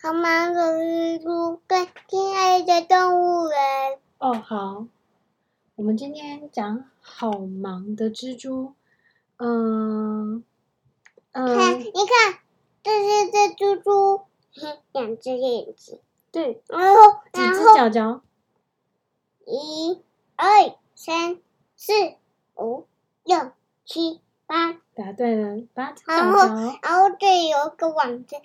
好忙的蜘蛛跟亲爱的动物园。哦，好，我们今天讲好忙的蜘蛛。嗯，看，你看，这是这蜘蛛，两只眼睛，对，然后几只脚脚？一、二、三、四、五、六、七、八。答对了，八只脚脚。然后，然后这里有个网子，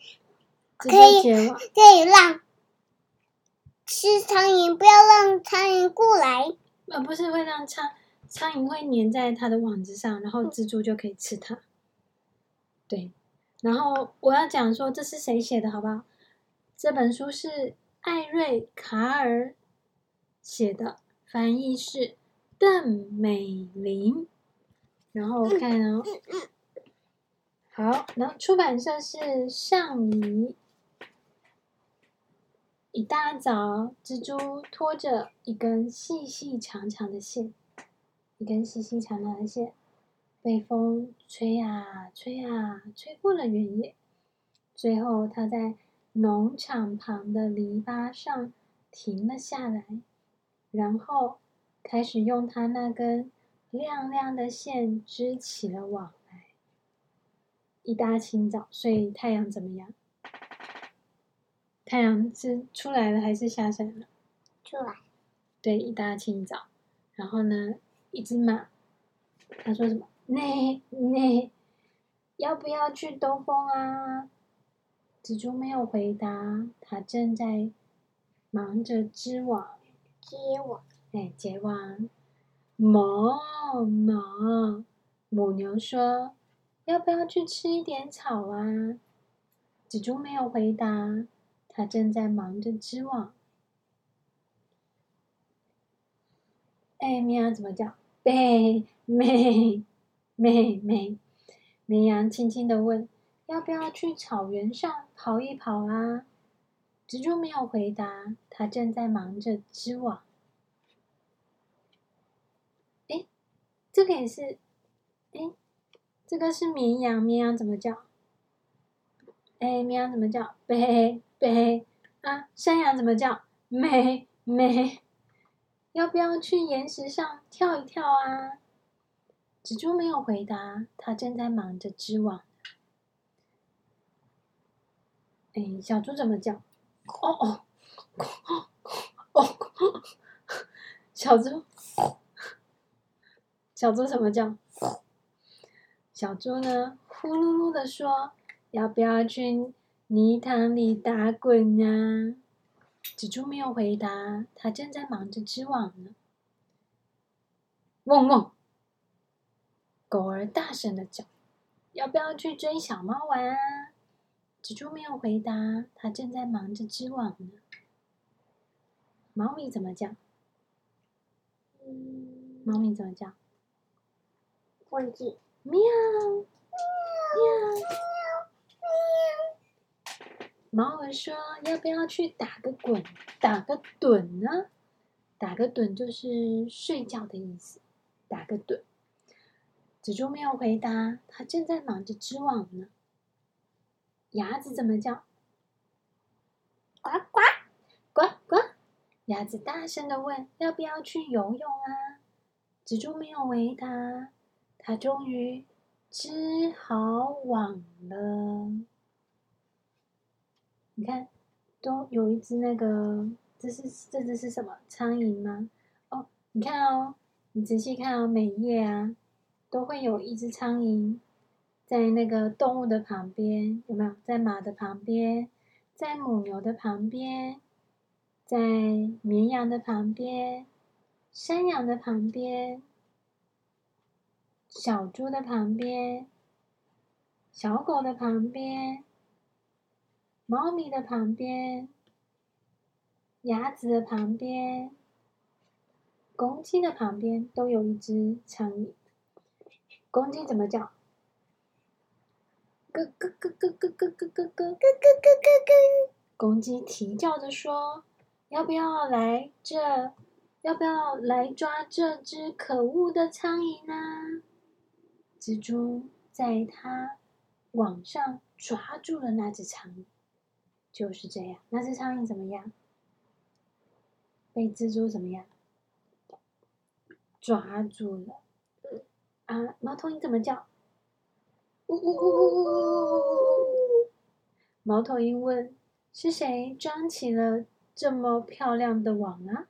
可以可以让吃苍蝇，不要让苍蝇过来。呃，不是会让苍苍蝇会粘在它的网子上，然后蜘蛛就可以吃它。对，然后我要讲说这是谁写的，好不好？这本书是艾瑞卡尔写的，翻译是邓美玲。然后我看哦，好，然后出版社是上谊。一大早，蜘蛛拖着一根细细长长的线，一根细细长长的线，被风吹啊吹啊，吹过了原野。最后，它在农场旁的篱笆上停了下来，然后开始用它那根。亮亮的线织起了网来。一大清早，所以太阳怎么样？太阳是出来了还是下山了？出来。对，一大清早。然后呢，一只马，他说什么？那那，要不要去兜风啊？蜘蛛没有回答，它正在忙着织网。结网。哎，结网。哞哞，母牛说：“要不要去吃一点草啊？”蜘蛛没有回答，它正在忙着织网。哎，绵羊怎么叫？咩咩咩咩。绵羊轻轻的问：“要不要去草原上跑一跑啊？”蜘蛛没有回答，它正在忙着织网。哎这个也是，哎，这个是绵羊，绵羊怎么叫？哎，绵羊怎么叫？贝呗啊，山羊怎么叫？美美，要不要去岩石上跳一跳啊？蜘蛛没有回答，它正在忙着织网。哎，小猪怎么叫？哦哦哦哦，小猪。小猪怎么叫？小猪呢？呼噜噜的说：“要不要去泥塘里打滚啊？”蜘蛛没有回答，它正在忙着织网呢。汪汪！狗儿大声的叫：“要不要去追小猫玩啊？”蜘蛛没有回答，它正在忙着织网呢。猫咪怎么叫？猫咪怎么叫？忘记，喵，喵，毛儿说：“要不要去打个滚，打个盹呢？打个盹就是睡觉的意思，打个盹。”蜘蛛没有回答，它正在忙着织网呢。鸭子怎么叫？呱呱，呱呱！鸭子大声的问：“要不要去游泳啊？”蜘蛛没有回答。它终于织好网了。你看，都有一只那个，这是这只是什么？苍蝇吗？哦，你看哦，你仔细看哦，每一页啊，都会有一只苍蝇在那个动物的旁边，有没有？在马的旁边，在母牛的旁边，在绵羊的旁边，山羊的旁边。小猪的旁边，小狗的旁边，猫咪的旁边，鸭子的旁边，公鸡的旁边都有一只苍蝇。公鸡怎么叫？咯咯咯咯咯咯咯咯咯咯咯咯咯。公鸡啼叫着说：“要不要来这？要不要来抓这只可恶的苍蝇呢？”蜘蛛在它网上抓住了那只苍蝇，就是这样。那只苍蝇怎么样？被蜘蛛怎么样？抓住了。啊，猫头鹰怎么叫？呜呜呜呜呜！猫头鹰问：“是谁装起了这么漂亮的网啊？”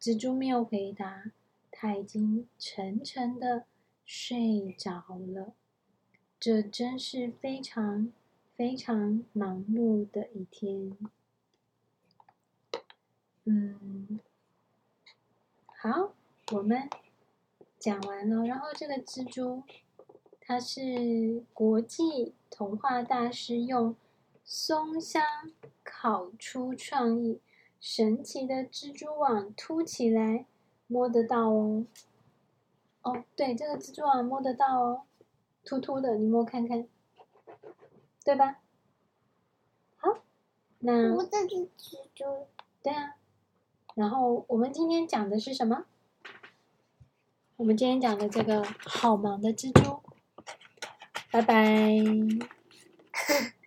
蜘蛛没有回答，它已经沉沉的睡着了。这真是非常非常忙碌的一天。嗯，好，我们讲完了。然后这个蜘蛛，它是国际童话大师用松香烤出创意，神奇的蜘蛛网凸起来，摸得到哦。哦，对，这个蜘蛛网摸得到哦。凸凸的，你摸看看，对吧？好，那我这是蜘蛛。对啊，然后我们今天讲的是什么？我们今天讲的这个好忙的蜘蛛。拜拜。